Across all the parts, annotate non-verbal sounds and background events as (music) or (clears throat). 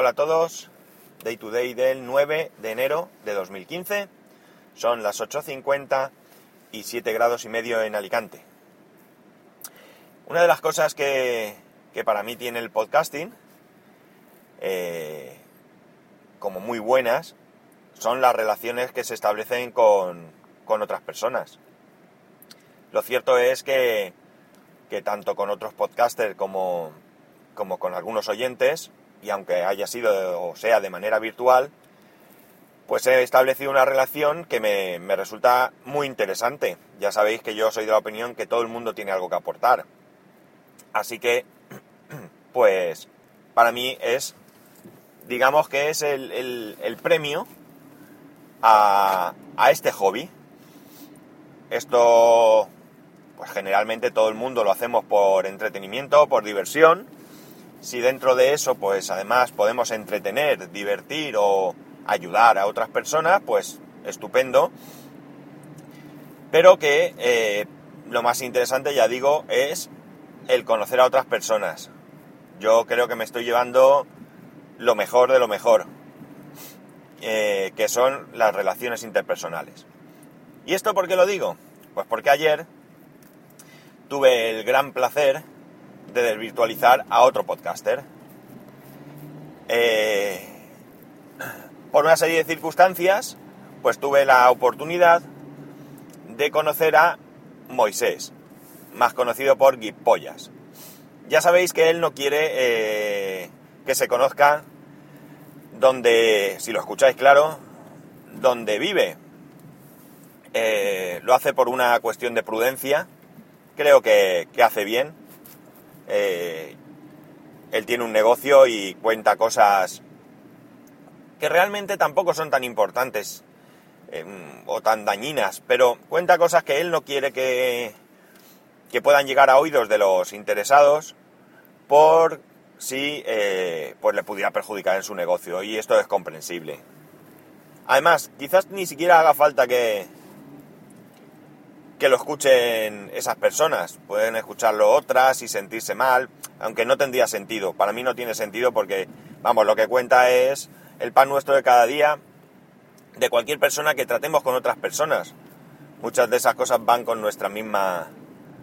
Hola a todos, Day to Day del 9 de enero de 2015. Son las 8.50 y 7 grados y medio en Alicante. Una de las cosas que, que para mí tiene el podcasting, eh, como muy buenas, son las relaciones que se establecen con, con otras personas. Lo cierto es que, que tanto con otros podcasters como, como con algunos oyentes, y aunque haya sido o sea de manera virtual, pues he establecido una relación que me, me, resulta muy interesante. Ya sabéis que yo soy de la opinión que todo el mundo tiene algo que aportar. Así que, (clears throat) pues, para mí es, digamos que es el, el, premio a, a este hobby. Esto, pues generalmente todo el mundo lo hacemos por entretenimiento, por diversión si dentro de eso, pues además podemos entretener, divertir o ayudar a otras personas, pues estupendo. Pero que eh, lo más interesante, ya digo, es el conocer a otras personas. Yo creo que me estoy llevando lo mejor de lo mejor, eh, que son las relaciones interpersonales. ¿Y esto por qué lo digo? Pues porque ayer tuve el gran placer de desvirtualizar a otro podcaster. Eh, por una serie de circunstancias, pues tuve la oportunidad de conocer a Moisés, más conocido por Guipollas. Ya sabéis que él no quiere eh, que se conozca donde, si lo escucháis claro, donde vive. Eh, lo hace por una cuestión de prudencia, creo que, que hace bien, eh, él tiene un negocio y cuenta cosas que realmente tampoco son tan importantes eh, o tan dañinas, pero cuenta cosas que él no quiere que, que puedan llegar a oídos de los interesados por si eh, pues le pudiera perjudicar en su negocio y esto es comprensible. Además, quizás ni siquiera haga falta que, que lo escuchen esas personas. Pueden escucharlo otras y sentirse mal, aunque no tendría sentido. Para mí no tiene sentido porque, vamos, lo que cuenta es el pan nuestro de cada día de cualquier persona que tratemos con otras personas. Muchas de esas cosas van con nuestra misma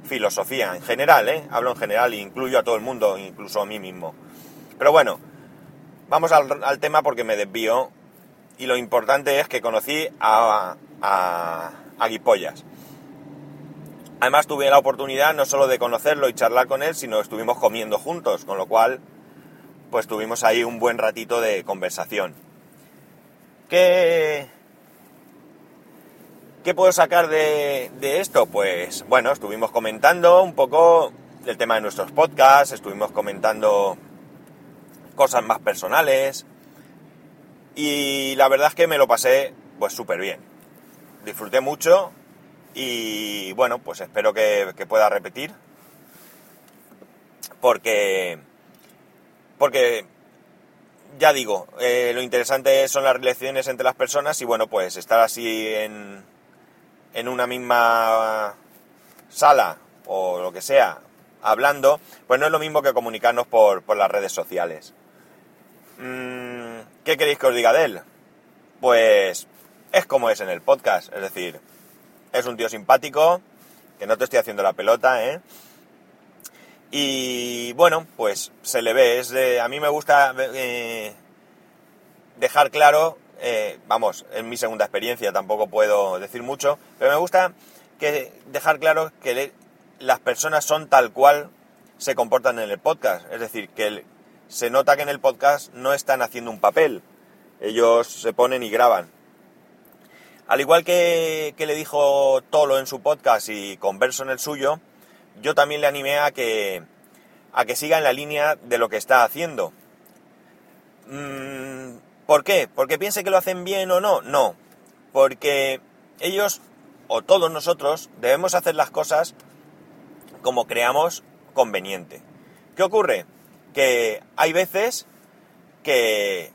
filosofía, en general, ¿eh? Hablo en general e incluyo a todo el mundo, incluso a mí mismo. Pero bueno, vamos al, al tema porque me desvío y lo importante es que conocí a, a, a Guipollas. Además tuve la oportunidad no solo de conocerlo y charlar con él, sino estuvimos comiendo juntos, con lo cual pues tuvimos ahí un buen ratito de conversación. ¿Qué, ¿Qué puedo sacar de, de esto? Pues bueno, estuvimos comentando un poco el tema de nuestros podcasts, estuvimos comentando cosas más personales y la verdad es que me lo pasé pues súper bien. Disfruté mucho y bueno, pues espero que, pueda repetir. Porque, porque ya digo, eh, lo interesante son las relaciones entre las personas y bueno, pues estar así en, en una misma sala o lo que sea, hablando, pues no es lo mismo que comunicarnos por, por las redes sociales. Mm, ¿Qué queréis que os diga de él? Pues es como es en el podcast, es decir, es un tío simpático, que no te estoy haciendo la pelota, ¿eh? Y bueno, pues se le ve, es de, a mí me gusta eh, dejar claro, eh, vamos, en mi segunda experiencia tampoco puedo decir mucho, pero me gusta que dejar claro que las personas son tal cual se comportan en el podcast, es decir, que se nota que en el podcast no están haciendo un papel, ellos se ponen y graban. Al igual que, que, le dijo Tolo en su podcast y Converso en el suyo, yo también le animé a que, a que siga en la línea de lo que está haciendo. Mm, ¿Por qué? ¿Porque piense que lo hacen bien o no? No. Porque ellos, o todos nosotros, debemos hacer las cosas como creamos conveniente. ¿Qué ocurre? Que hay veces que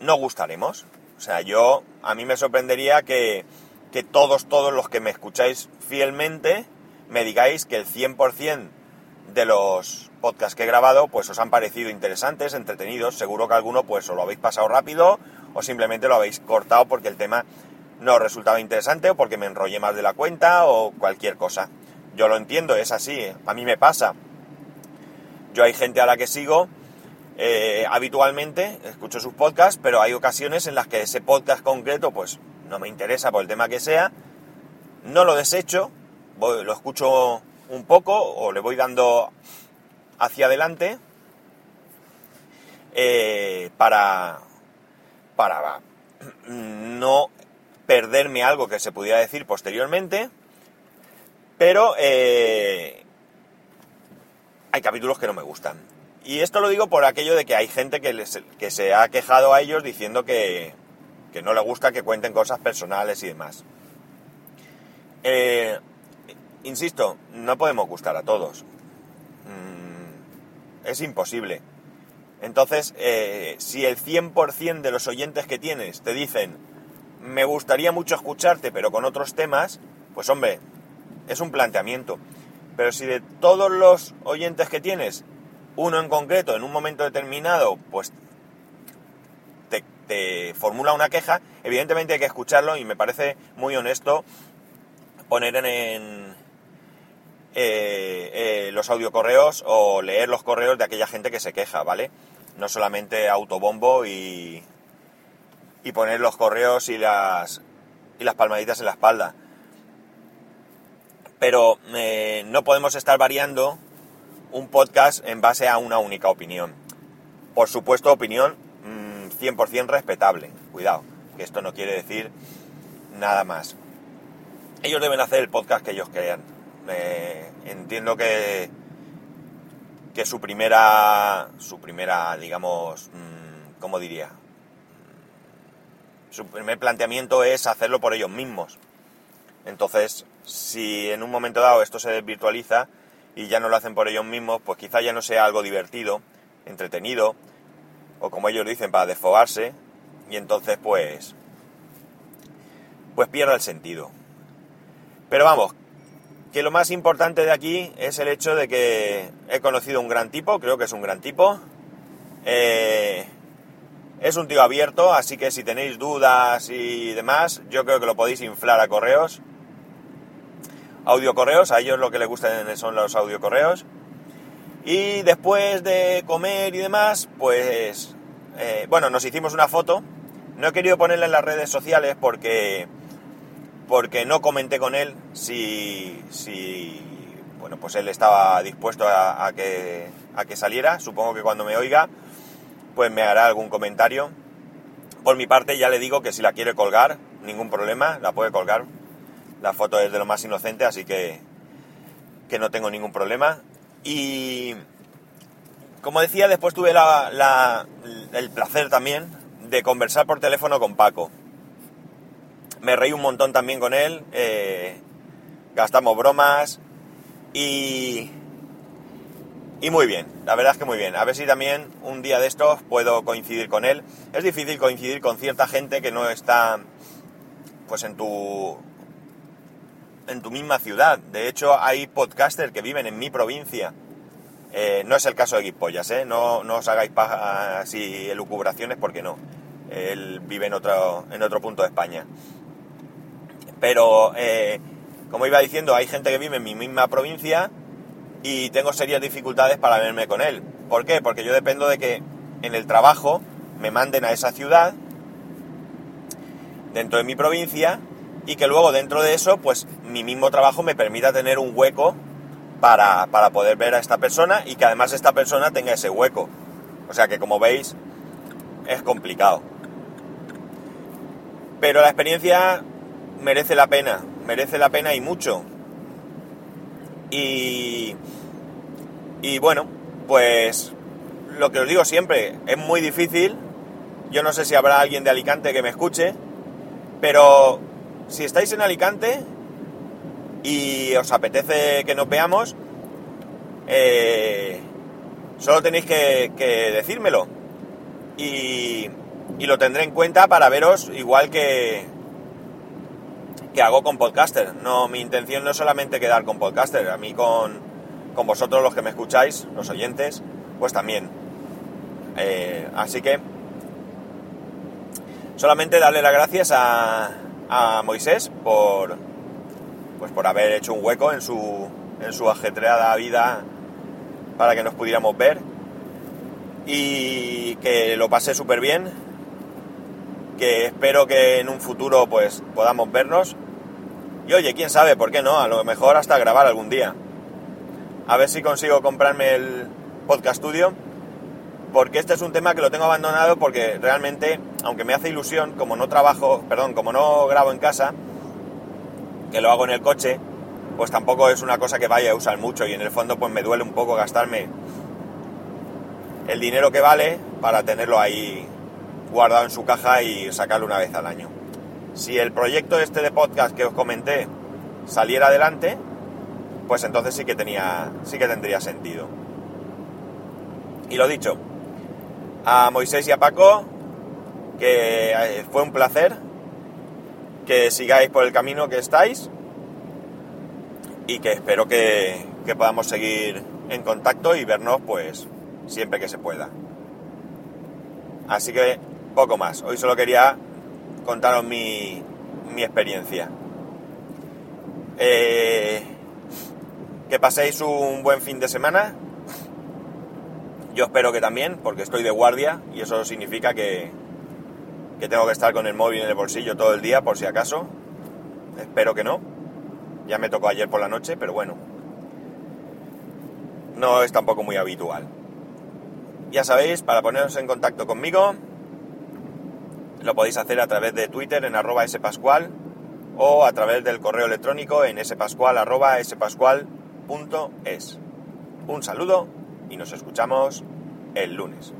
no gustaremos. O sea, yo, a mí me sorprendería que, que todos, todos los que me escucháis fielmente, me digáis que el 100% de los podcasts que he grabado pues os han parecido interesantes, entretenidos. Seguro que alguno pues os lo habéis pasado rápido o simplemente lo habéis cortado porque el tema no os resultaba interesante o porque me enrollé más de la cuenta o cualquier cosa. Yo lo entiendo, es así, ¿eh? a mí me pasa. Yo hay gente a la que sigo eh, habitualmente, escucho sus podcasts, pero hay ocasiones en las que ese podcast concreto pues no me interesa por el tema que sea, no lo desecho, lo escucho un poco o le voy dando hacia adelante eh, para, para no perderme algo que se pudiera decir posteriormente, pero eh, hay capítulos que no me gustan. Y esto lo digo por aquello de que hay gente que, que se ha quejado a ellos diciendo que, que no le gusta que cuenten cosas personales y demás. Eh, insisto, no podemos gustar a todos. Mm, es imposible. Entonces, eh, si el 100% de los oyentes que tienes te dicen, me gustaría mucho escucharte, pero con otros temas, pues hombre, es un planteamiento. Pero si de todos los oyentes que tienes, uno en concreto, en un momento determinado, pues te formula una queja, evidentemente hay que escucharlo y me parece muy honesto poner en, en eh, eh, los audiocorreos o leer los correos de aquella gente que se queja, ¿vale? No solamente autobombo y, y poner los correos y las, y las palmaditas en la espalda. Pero eh, no podemos estar variando un podcast en base a una única opinión. Por supuesto, opinión 100% respetable. Cuidado, que esto no quiere decir nada más. Ellos deben hacer el podcast que ellos crean. entiendo que, que su primera, su primera, digamos, mm, ¿cómo diría? Su primer planteamiento es hacerlo por ellos mismos. Entonces, si en un momento dado esto se desvirtualiza y ya no lo hacen por ellos mismos, pues quizá ya no sea algo divertido, entretenido, o como ellos dicen, para desfogarse, y entonces pues, pues pierde el sentido. Pero vamos, que lo más importante de aquí es el hecho de que he conocido un gran tipo, creo que es un gran tipo. Eh, es un tío abierto, así que si tenéis dudas y demás, yo creo que lo podéis inflar a correos. Audio correos, a ellos lo que les gustan son los audio correos. Y después de comer y demás, pues, eh, bueno, nos hicimos una foto. No he querido ponerla en las redes sociales porque, porque no comenté con él si, si bueno, pues él estaba dispuesto a, que, a que saliera. Supongo que cuando me oiga, pues me hará algún comentario. Por mi parte ya le digo que si la quiere colgar, ningún problema, la puede colgar. La foto es de lo más inocente, así que, que no tengo ningún problema. Y como decía, después tuve el placer también de conversar por teléfono con Paco. Me reí un montón también con él, eh, gastamos bromas y, y muy bien, la verdad es que muy bien. A ver si también un día de estos puedo coincidir con él. Es difícil coincidir con cierta gente que no está pues en tu en tu misma ciudad. De hecho, hay podcasters que viven en mi provincia. Eh, no es el caso de Guipollas, ¿eh? No, os hagáis así elucubraciones porque no. Él vive en otro, en otro punto de España. Pero, eh, como iba diciendo, hay gente que vive en mi misma provincia y tengo serias dificultades para verme con él. ¿Por qué? Porque yo dependo de que en el trabajo me manden a esa ciudad, dentro de mi provincia, y que luego dentro de eso, pues mi mismo trabajo me permita tener un hueco para, poder ver a esta persona y que además esta persona tenga ese hueco. O sea que como veis, es complicado. Pero la experiencia merece la pena, merece la pena y mucho. Y, y bueno, pues lo que os digo siempre, es muy difícil. Yo no sé si habrá alguien de Alicante que me escuche, pero si estáis en Alicante y os apetece que nos veamos, eh, solo tenéis que, decírmelo. Y, y, lo tendré en cuenta para veros igual que, que hago con Podcaster. No, mi intención no es solamente quedar con Podcaster. A mí con, con vosotros los que me escucháis, los oyentes, pues también. Eh, así que solamente darle las gracias a, a Moisés por pues por haber hecho un hueco en su en su ajetreada vida para que nos pudiéramos ver y que lo pasé súper bien que espero que en un futuro pues podamos vernos. Y oye, quién sabe, ¿por qué no? A lo mejor hasta grabar algún día. A ver si consigo comprarme el podcast studio porque este es un tema que lo tengo abandonado porque realmente, aunque me hace ilusión, como no trabajo, perdón, como no grabo en casa, que lo hago en el coche, pues tampoco es una cosa que vaya a usar mucho y en el fondo pues me duele un poco gastarme el dinero que vale para tenerlo ahí guardado en su caja y sacarlo una vez al año. Si el proyecto este de podcast que os comenté saliera adelante, pues entonces sí que tenía, sí que tendría sentido. Y lo dicho, a Moisés y a Paco, que eh, fue un placer, que sigáis por el camino que estáis y que espero que, podamos seguir en contacto y vernos pues siempre que se pueda. Así que poco más. Hoy solo quería contaros mi, mi experiencia. Eh, que paséis un buen fin de semana. Yo espero que también, porque estoy de guardia y eso significa que, que tengo que estar con el móvil en el bolsillo todo el día por si acaso. Espero que no. Ya me tocó ayer por la noche, pero bueno. No es tampoco muy habitual. Ya sabéis, para poneros en contacto conmigo, lo podéis hacer a través de Twitter en arroba spascual o a través del correo electrónico en spascual arroba. Un saludo y nos escuchamos el lunes.